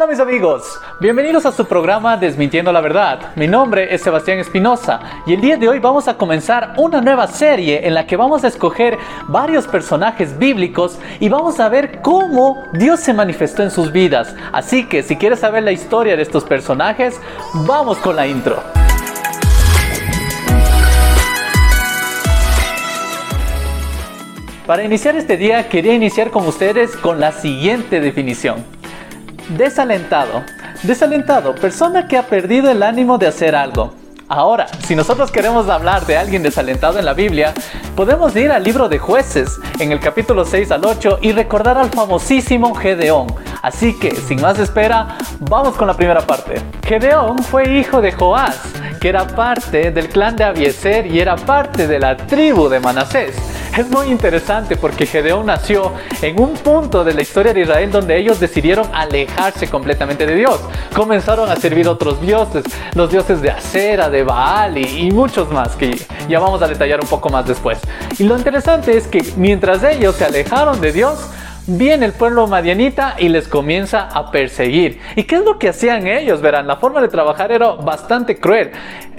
Hola mis amigos, bienvenidos a su programa Desmintiendo la Verdad. Mi nombre es Sebastián Espinosa y el día de hoy vamos a comenzar una nueva serie en la que vamos a escoger varios personajes bíblicos y vamos a ver cómo Dios se manifestó en sus vidas. Así que si quieres saber la historia de estos personajes, vamos con la intro. Para iniciar este día quería iniciar con ustedes con la siguiente definición. Desalentado. Desalentado, persona que ha perdido el ánimo de hacer algo. Ahora, si nosotros queremos hablar de alguien desalentado en la Biblia, podemos ir al libro de jueces, en el capítulo 6 al 8, y recordar al famosísimo Gedeón. Así que, sin más espera, vamos con la primera parte. Gedeón fue hijo de Joás, que era parte del clan de Abieser y era parte de la tribu de Manasés. Es muy interesante porque Gedeón nació en un punto de la historia de Israel donde ellos decidieron alejarse completamente de Dios. Comenzaron a servir otros dioses, los dioses de Acera, de Baal y, y muchos más que ya vamos a detallar un poco más después. Y lo interesante es que mientras ellos se alejaron de Dios, viene el pueblo madianita y les comienza a perseguir. ¿Y qué es lo que hacían ellos? Verán, la forma de trabajar era bastante cruel.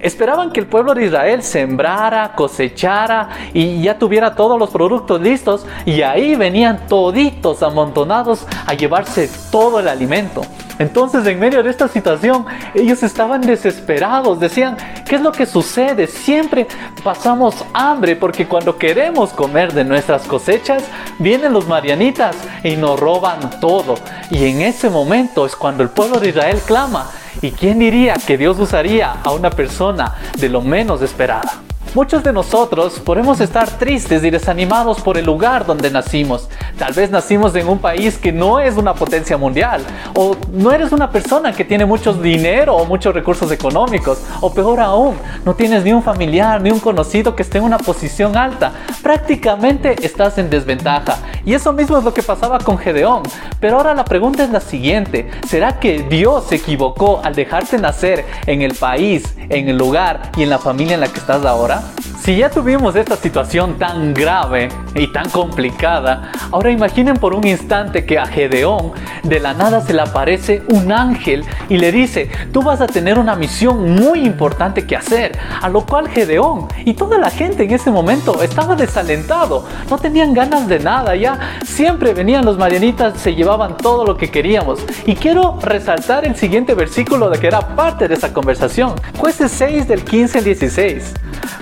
Esperaban que el pueblo de Israel sembrara, cosechara y ya tuviera todos los productos listos y ahí venían toditos amontonados a llevarse todo el alimento. Entonces en medio de esta situación ellos estaban desesperados, decían, ¿qué es lo que sucede? Siempre pasamos hambre porque cuando queremos comer de nuestras cosechas, vienen los marianitas y nos roban todo. Y en ese momento es cuando el pueblo de Israel clama. ¿Y quién diría que Dios usaría a una persona de lo menos esperada? Muchos de nosotros podemos estar tristes y desanimados por el lugar donde nacimos. Tal vez nacimos en un país que no es una potencia mundial, o no eres una persona que tiene mucho dinero o muchos recursos económicos, o peor aún, no tienes ni un familiar ni un conocido que esté en una posición alta. Prácticamente estás en desventaja. Y eso mismo es lo que pasaba con Gedeón. Pero ahora la pregunta es la siguiente, ¿será que Dios se equivocó al dejarte nacer en el país, en el lugar y en la familia en la que estás ahora? Si ya tuvimos esta situación tan grave y tan complicada, ahora imaginen por un instante que a Gedeón de la nada se le aparece un ángel y le dice, tú vas a tener una misión muy importante que hacer, a lo cual Gedeón y toda la gente en ese momento estaba desalentado, no tenían ganas de nada, ya siempre venían los marianitas, se llevaban todo lo que queríamos. Y quiero resaltar el siguiente versículo de que era parte de esa conversación, jueces 6 del 15 al 16.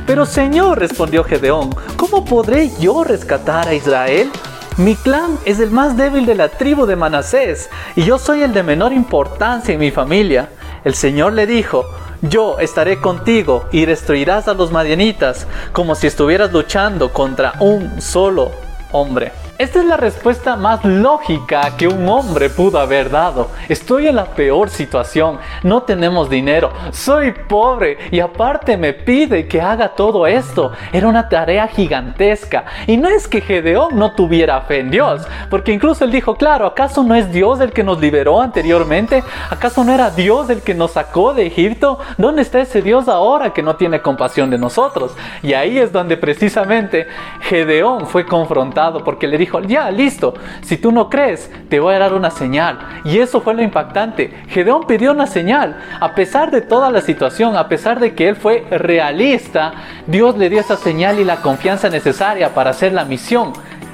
Pero Señor, respondió Gedeón, ¿cómo podré yo rescatar a Israel? Mi clan es el más débil de la tribu de Manasés y yo soy el de menor importancia en mi familia. El Señor le dijo, yo estaré contigo y destruirás a los madianitas como si estuvieras luchando contra un solo hombre. Esta es la respuesta más lógica que un hombre pudo haber dado. Estoy en la peor situación, no tenemos dinero, soy pobre y aparte me pide que haga todo esto. Era una tarea gigantesca. Y no es que Gedeón no tuviera fe en Dios, porque incluso él dijo, claro, ¿acaso no es Dios el que nos liberó anteriormente? ¿Acaso no era Dios el que nos sacó de Egipto? ¿Dónde está ese Dios ahora que no tiene compasión de nosotros? Y ahí es donde precisamente Gedeón fue confrontado porque le dijo, dijo, ya, listo, si tú no crees, te voy a dar una señal. Y eso fue lo impactante. Gedeón pidió una señal. A pesar de toda la situación, a pesar de que él fue realista, Dios le dio esa señal y la confianza necesaria para hacer la misión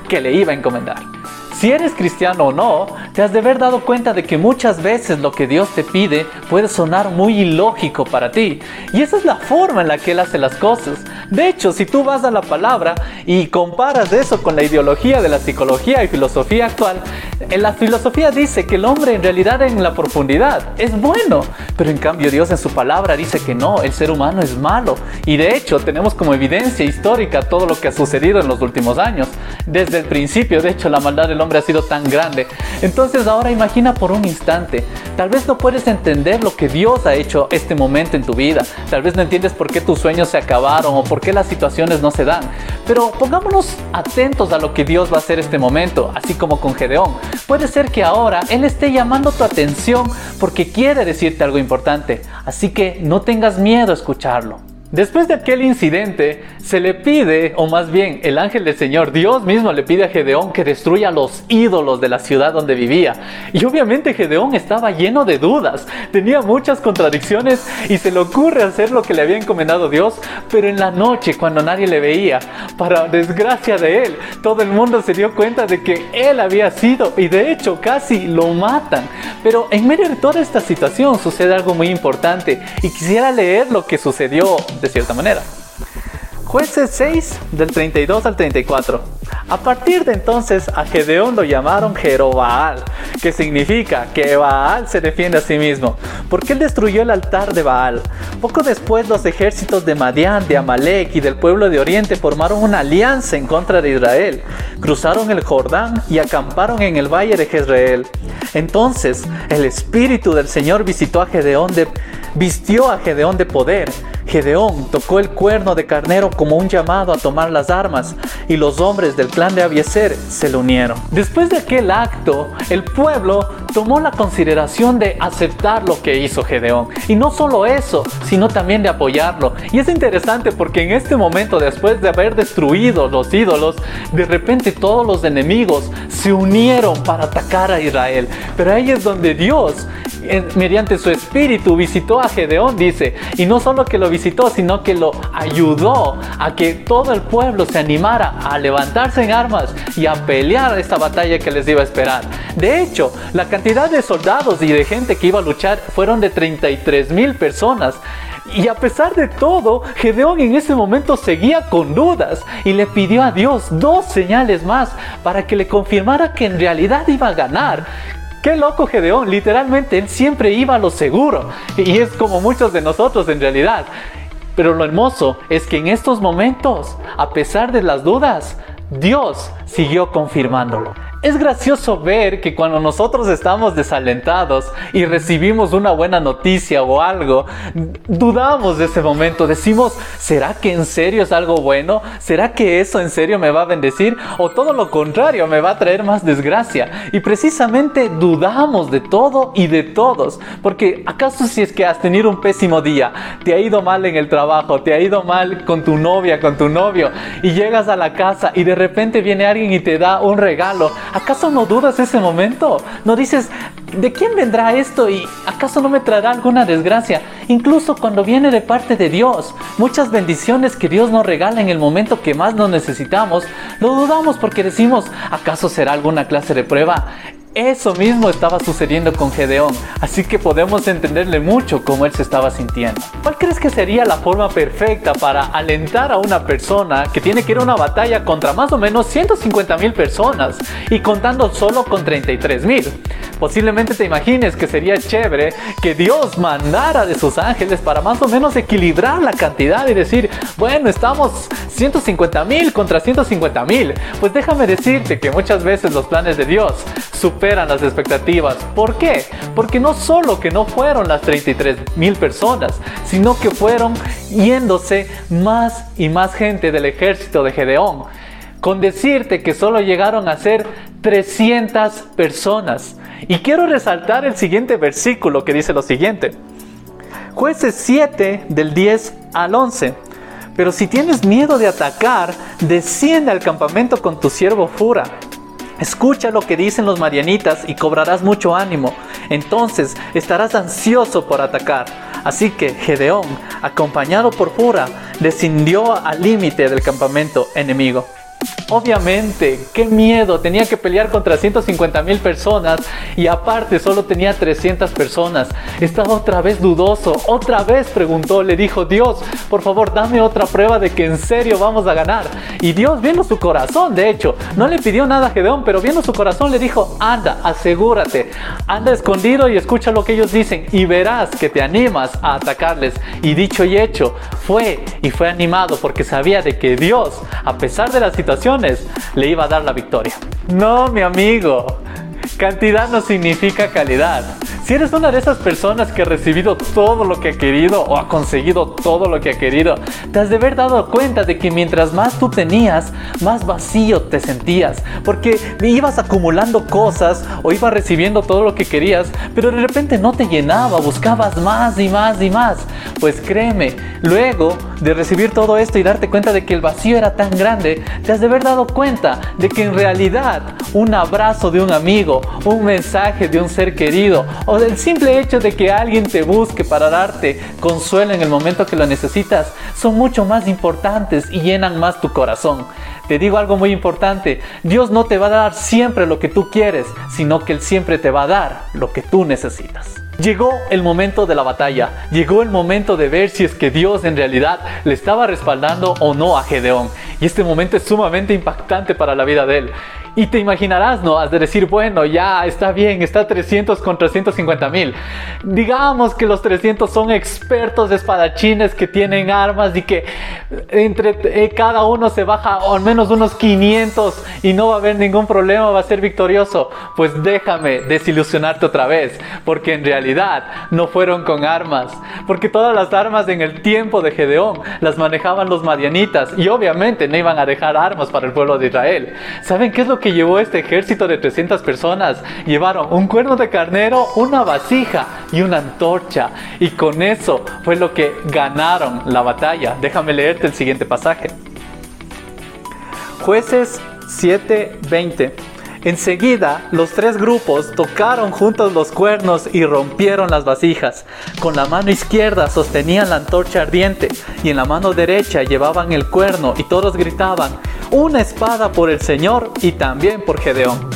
que le iba a encomendar. Si eres cristiano o no, te has de haber dado cuenta de que muchas veces lo que Dios te pide puede sonar muy ilógico para ti. Y esa es la forma en la que Él hace las cosas. De hecho, si tú vas a la palabra y comparas eso con la ideología de la psicología y filosofía actual, en la filosofía dice que el hombre en realidad en la profundidad es bueno, pero en cambio Dios en su palabra dice que no, el ser humano es malo. Y de hecho tenemos como evidencia histórica todo lo que ha sucedido en los últimos años. Desde el principio, de hecho, la maldad del hombre ha sido tan grande. Entonces ahora imagina por un instante, tal vez no puedes entender lo que Dios ha hecho este momento en tu vida, tal vez no entiendes por qué tus sueños se acabaron o por qué las situaciones no se dan, pero pongámonos atentos a lo que Dios va a hacer este momento, así como con Gedeón. Puede ser que ahora Él esté llamando tu atención porque quiere decirte algo importante, así que no tengas miedo a escucharlo. Después de aquel incidente, se le pide, o más bien el ángel del Señor, Dios mismo le pide a Gedeón que destruya los ídolos de la ciudad donde vivía. Y obviamente Gedeón estaba lleno de dudas, tenía muchas contradicciones y se le ocurre hacer lo que le había encomendado Dios, pero en la noche cuando nadie le veía, para desgracia de él, todo el mundo se dio cuenta de que él había sido y de hecho casi lo matan. Pero en medio de toda esta situación sucede algo muy importante y quisiera leer lo que sucedió de cierta manera. Jueces 6 del 32 al 34. A partir de entonces a Gedeón lo llamaron Jerobaal, que significa que Baal se defiende a sí mismo, porque él destruyó el altar de Baal. Poco después los ejércitos de Madián, de Amalek y del pueblo de Oriente formaron una alianza en contra de Israel. Cruzaron el Jordán y acamparon en el valle de Jezreel. Entonces el espíritu del Señor visitó a Gedeón de vistió a Gedeón de poder. Gedeón tocó el cuerno de carnero como un llamado a tomar las armas y los hombres del clan de Abieser se le unieron. Después de aquel acto, el pueblo tomó la consideración de aceptar lo que hizo Gedeón. Y no solo eso, sino también de apoyarlo. Y es interesante porque en este momento, después de haber destruido los ídolos, de repente todos los enemigos se unieron para atacar a Israel. Pero ahí es donde Dios mediante su espíritu visitó a Gedeón, dice, y no solo que lo visitó, sino que lo ayudó a que todo el pueblo se animara a levantarse en armas y a pelear esta batalla que les iba a esperar. De hecho, la cantidad de soldados y de gente que iba a luchar fueron de 33 mil personas. Y a pesar de todo, Gedeón en ese momento seguía con dudas y le pidió a Dios dos señales más para que le confirmara que en realidad iba a ganar. Qué loco Gedeón, literalmente él siempre iba a lo seguro. Y es como muchos de nosotros en realidad. Pero lo hermoso es que en estos momentos, a pesar de las dudas, Dios siguió confirmándolo. Es gracioso ver que cuando nosotros estamos desalentados y recibimos una buena noticia o algo, dudamos de ese momento, decimos, ¿será que en serio es algo bueno? ¿Será que eso en serio me va a bendecir? ¿O todo lo contrario, me va a traer más desgracia? Y precisamente dudamos de todo y de todos, porque ¿acaso si es que has tenido un pésimo día, te ha ido mal en el trabajo, te ha ido mal con tu novia, con tu novio, y llegas a la casa y de repente viene alguien y te da un regalo, ¿Acaso no dudas ese momento? ¿No dices, ¿de quién vendrá esto y acaso no me traerá alguna desgracia? Incluso cuando viene de parte de Dios, muchas bendiciones que Dios nos regala en el momento que más nos necesitamos, lo dudamos porque decimos, ¿acaso será alguna clase de prueba? Eso mismo estaba sucediendo con Gedeón, así que podemos entenderle mucho cómo él se estaba sintiendo. ¿Cuál crees que sería la forma perfecta para alentar a una persona que tiene que ir a una batalla contra más o menos 150 mil personas y contando solo con 33 mil? Posiblemente te imagines que sería chévere que Dios mandara de sus ángeles para más o menos equilibrar la cantidad y decir, bueno, estamos 150 mil contra 150 mil. Pues déjame decirte que muchas veces los planes de Dios superan las expectativas. ¿Por qué? Porque no solo que no fueron las 33 mil personas, sino que fueron yéndose más y más gente del ejército de Gedeón. Con decirte que solo llegaron a ser 300 personas. Y quiero resaltar el siguiente versículo que dice lo siguiente. Jueces 7 del 10 al 11. Pero si tienes miedo de atacar, desciende al campamento con tu siervo Fura Escucha lo que dicen los marianitas y cobrarás mucho ánimo. Entonces estarás ansioso por atacar. Así que Gedeón, acompañado por Fura, descendió al límite del campamento enemigo. Obviamente, qué miedo, tenía que pelear contra 150 mil personas y aparte solo tenía 300 personas. Estaba otra vez dudoso, otra vez preguntó, le dijo, Dios, por favor dame otra prueba de que en serio vamos a ganar. Y Dios viendo su corazón, de hecho, no le pidió nada a Gedeón, pero viendo su corazón le dijo, anda, asegúrate, anda escondido y escucha lo que ellos dicen y verás que te animas a atacarles. Y dicho y hecho, fue y fue animado porque sabía de que Dios, a pesar de la situación, le iba a dar la victoria. No, mi amigo. Cantidad no significa calidad. Si eres una de esas personas que ha recibido todo lo que ha querido o ha conseguido todo lo que ha querido, te has de haber dado cuenta de que mientras más tú tenías, más vacío te sentías, porque ibas acumulando cosas o ibas recibiendo todo lo que querías, pero de repente no te llenaba, buscabas más y más y más. Pues créeme, luego de recibir todo esto y darte cuenta de que el vacío era tan grande, te has de haber dado cuenta de que en realidad un abrazo de un un mensaje de un ser querido o del simple hecho de que alguien te busque para darte consuelo en el momento que lo necesitas son mucho más importantes y llenan más tu corazón. Te digo algo muy importante, Dios no te va a dar siempre lo que tú quieres, sino que Él siempre te va a dar lo que tú necesitas. Llegó el momento de la batalla, llegó el momento de ver si es que Dios en realidad le estaba respaldando o no a Gedeón. Y este momento es sumamente impactante para la vida de él. Y te imaginarás, ¿no? Has de decir, bueno, ya está bien, está 300 contra 150 mil. Digamos que los 300 son expertos espadachines que tienen armas y que entre eh, cada uno se baja al menos unos 500 y no va a haber ningún problema, va a ser victorioso. Pues déjame desilusionarte otra vez, porque en realidad no fueron con armas, porque todas las armas en el tiempo de Gedeón las manejaban los madianitas y obviamente no iban a dejar armas para el pueblo de Israel. ¿Saben qué es lo que llevó este ejército de 300 personas? Llevaron un cuerno de carnero, una vasija y una antorcha. Y con eso fue lo que ganaron la batalla. Déjame leerte el siguiente pasaje. Jueces 7:20. Enseguida, los tres grupos tocaron juntos los cuernos y rompieron las vasijas. Con la mano izquierda sostenían la antorcha ardiente y en la mano derecha llevaban el cuerno y todos gritaban, una espada por el Señor y también por Gedeón.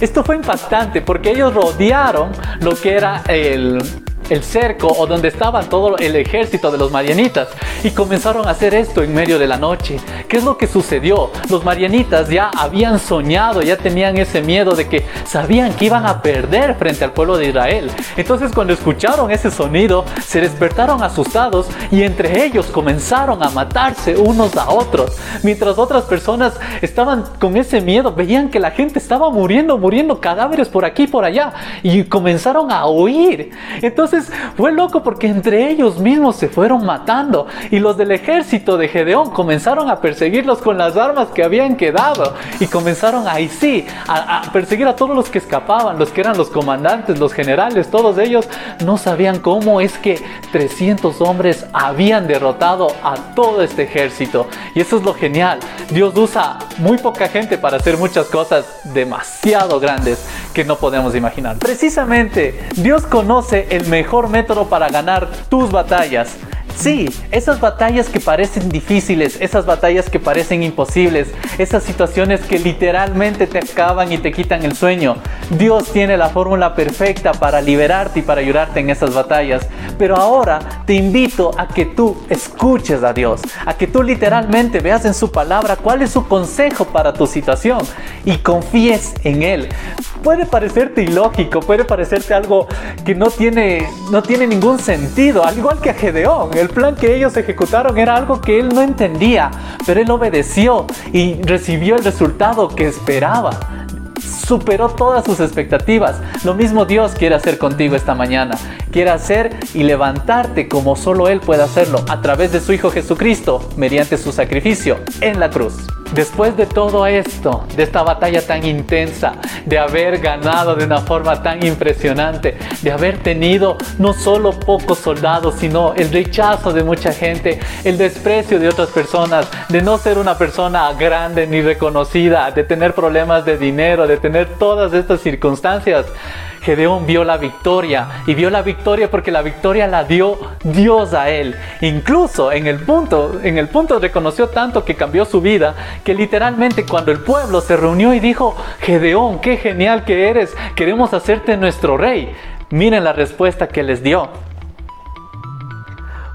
Esto fue impactante porque ellos rodearon lo que era el, el cerco o donde estaban todo el ejército de los marianitas y comenzaron a hacer esto en medio de la noche. ¿Qué es lo que sucedió? Los marianitas ya habían soñado, ya tenían ese miedo de que sabían que iban a perder frente al pueblo de Israel. Entonces cuando escucharon ese sonido, se despertaron asustados y entre ellos comenzaron a matarse unos a otros. Mientras otras personas estaban con ese miedo, veían que la gente estaba muriendo, muriendo cadáveres por aquí y por allá y comenzaron a huir. Entonces fue loco porque entre ellos mismos se fueron matando y los del ejército de Gedeón comenzaron a perseguirlos con las armas que habían quedado y comenzaron ahí sí a, perseguir a todos los que escapaban, los que eran los comandantes, los generales, todos ellos no sabían cómo es que 300 hombres habían derrotado a todo este ejército. Y eso es lo genial. Dios usa muy poca gente para hacer muchas cosas demasiado grandes que no podemos imaginar. Precisamente, Dios conoce el mejor método para ganar tus batallas. Sí, esas batallas que parecen difíciles, esas batallas que parecen imposibles, esas situaciones que literalmente te acaban y te quitan el sueño. Dios tiene la fórmula perfecta para liberarte y para ayudarte en esas batallas. Pero ahora te invito a que tú escuches a Dios, a que tú literalmente veas en su palabra cuál es su consejo para tu situación y confíes en Él. Puede parecerte ilógico, puede parecerte algo que no tiene, no tiene ningún sentido, al igual que a Gedeón. El plan que ellos ejecutaron era algo que él no entendía, pero él obedeció y recibió el resultado que esperaba superó todas sus expectativas. Lo mismo Dios quiere hacer contigo esta mañana. Quiere hacer y levantarte como solo Él puede hacerlo a través de su Hijo Jesucristo mediante su sacrificio en la cruz. Después de todo esto, de esta batalla tan intensa, de haber ganado de una forma tan impresionante, de haber tenido no solo pocos soldados, sino el rechazo de mucha gente, el desprecio de otras personas, de no ser una persona grande ni reconocida, de tener problemas de dinero, de tener todas estas circunstancias, Gedeón vio la victoria y vio la victoria porque la victoria la dio Dios a él. Incluso en el punto, en el punto reconoció tanto que cambió su vida que literalmente cuando el pueblo se reunió y dijo, Gedeón, qué genial que eres, queremos hacerte nuestro rey. Miren la respuesta que les dio.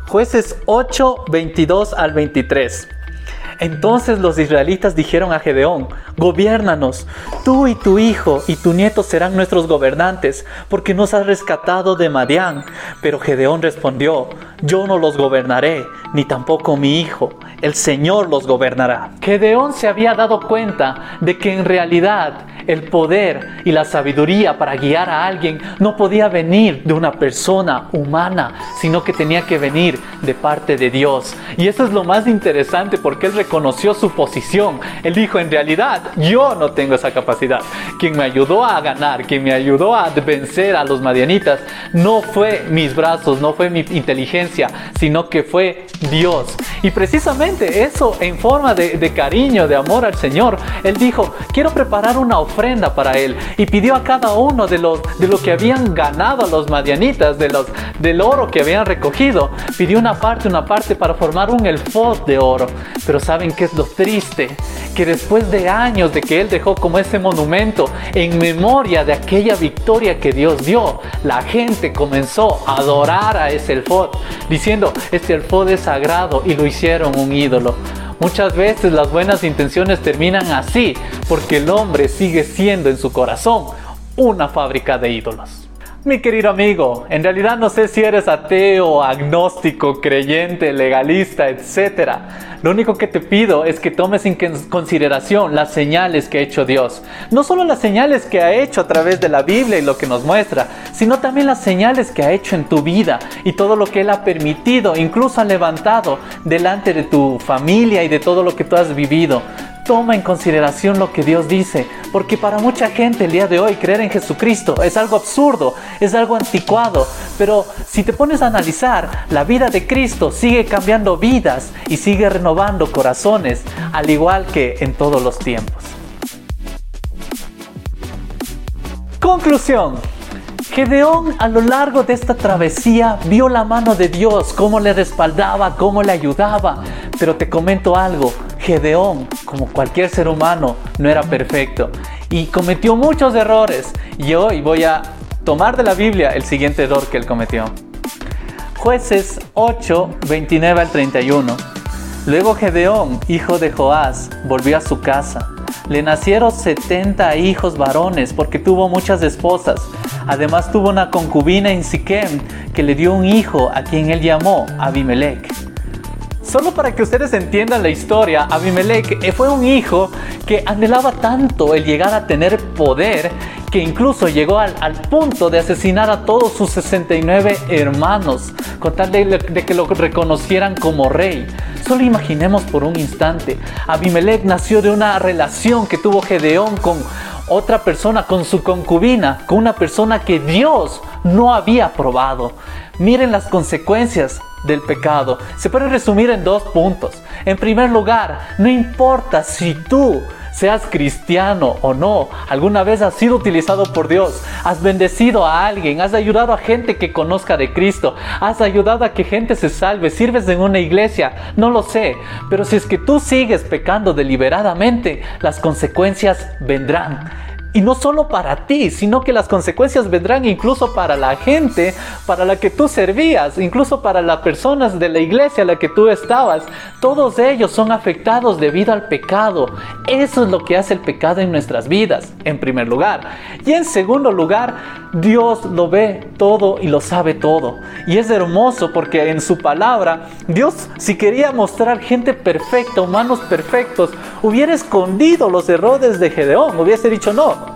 Jueces 8, 22 al 23. Entonces los israelitas dijeron a Gedeón, gobiérnanos, tú y tu hijo y tu nieto serán nuestros gobernantes, porque nos has rescatado de Madián. Pero Gedeón respondió, yo no los gobernaré, ni tampoco mi hijo, el Señor los gobernará. Gedeón se había dado cuenta de que en realidad el poder y la sabiduría para guiar a alguien no podía venir de una persona humana, sino que tenía que venir de parte de Dios. Y eso es lo más interesante porque él reconoció su posición. Él dijo, en realidad, yo no tengo esa capacidad. Quien me ayudó a ganar, quien me ayudó a vencer a los madianitas, no fue mis brazos, no fue mi inteligencia, sino que fue Dios. Y precisamente eso en forma de, de cariño, de amor al Señor, él dijo, quiero preparar una ofrenda para él y pidió a cada uno de los de lo que habían ganado los madianitas, de los del oro que habían recogido, pidió una parte, una parte para formar un elfod de oro. Pero ¿saben qué es lo triste? Que después de años de que él dejó como ese monumento en memoria de aquella victoria que Dios dio, la gente comenzó a adorar a ese elfod, diciendo, este elfod es sagrado y lo hicieron un ídolo. Muchas veces las buenas intenciones terminan así, porque el hombre sigue siendo en su corazón una fábrica de ídolos. Mi querido amigo, en realidad no sé si eres ateo, agnóstico, creyente, legalista, etc. Lo único que te pido es que tomes en consideración las señales que ha hecho Dios. No solo las señales que ha hecho a través de la Biblia y lo que nos muestra, sino también las señales que ha hecho en tu vida y todo lo que Él ha permitido, incluso ha levantado delante de tu familia y de todo lo que tú has vivido toma en consideración lo que Dios dice, porque para mucha gente el día de hoy creer en Jesucristo es algo absurdo, es algo anticuado, pero si te pones a analizar, la vida de Cristo sigue cambiando vidas y sigue renovando corazones, al igual que en todos los tiempos. Conclusión. Gedeón a lo largo de esta travesía vio la mano de Dios, cómo le respaldaba, cómo le ayudaba. Pero te comento algo, Gedeón, como cualquier ser humano, no era perfecto y cometió muchos errores. Y hoy voy a tomar de la Biblia el siguiente error que él cometió. Jueces 8, 29 al 31. Luego Gedeón, hijo de Joás, volvió a su casa. Le nacieron 70 hijos varones porque tuvo muchas esposas. Además tuvo una concubina en Siquem que le dio un hijo a quien él llamó Abimelech. Solo para que ustedes entiendan la historia, Abimelech fue un hijo que anhelaba tanto el llegar a tener poder que incluso llegó al, punto de asesinar a todos sus 69 hermanos, con tal de, de, que lo reconocieran como rey. Solo imaginemos por un instante, Abimelech nació de una relación que tuvo Gedeón con otra persona, con su concubina, con una persona que Dios no había probado. Miren las consecuencias del pecado. Se puede resumir en dos puntos. En primer lugar, no importa si tú seas cristiano o no, alguna vez has sido utilizado por Dios, has bendecido a alguien, has ayudado a gente que conozca de Cristo, has ayudado a que gente se salve, sirves en una iglesia, no lo sé, pero si es que tú sigues pecando deliberadamente, las consecuencias vendrán. Y no solo para ti, sino que las consecuencias vendrán incluso para la gente para la que tú servías, incluso para las personas de la iglesia a la que tú estabas. Todos ellos son afectados debido al pecado. Eso es lo que hace el pecado en nuestras vidas, en primer lugar. Y en segundo lugar, Dios lo ve todo y lo sabe todo. Y es hermoso porque en su palabra, Dios si quería mostrar gente perfecta, humanos perfectos, hubiera escondido los errores de Gedeón, hubiese dicho no,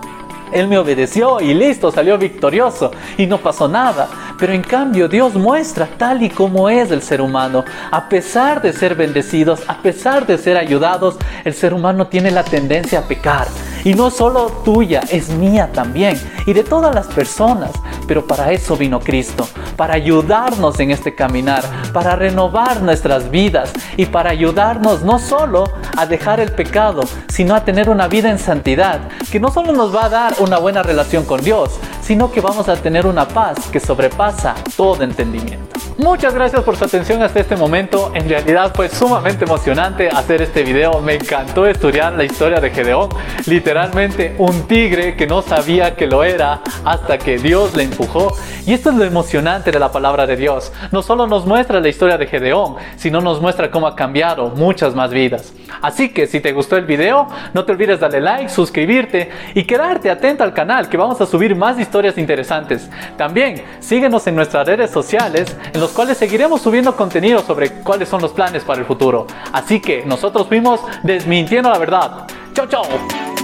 él me obedeció y listo, salió victorioso y no pasó nada. Pero en cambio Dios muestra tal y como es el ser humano. A pesar de ser bendecidos, a pesar de ser ayudados, el ser humano tiene la tendencia a pecar. Y no solo tuya, es mía también. Y de todas las personas. Pero para eso vino Cristo. Para ayudarnos en este caminar. Para renovar nuestras vidas. Y para ayudarnos no solo a dejar el pecado, sino a tener una vida en santidad. Que no solo nos va a dar una buena relación con Dios, sino que vamos a tener una paz que sobrepasa todo entendimiento. Muchas gracias por su atención hasta este momento. En realidad fue sumamente emocionante hacer este video. Me encantó estudiar la historia de Gedeón. Literalmente un tigre que no sabía que lo era hasta que Dios le empujó. Y esto es lo emocionante de la palabra de Dios. No solo nos muestra la historia de Gedeón, sino nos muestra cómo ha cambiado muchas más vidas. Así que si te gustó el video, no te olvides darle like, suscribirte y quedarte atento al canal que vamos a subir más historias interesantes. También síguenos en nuestras redes sociales en los cuales seguiremos subiendo contenido sobre cuáles son los planes para el futuro. Así que nosotros fuimos desmintiendo la verdad. Chao, chao.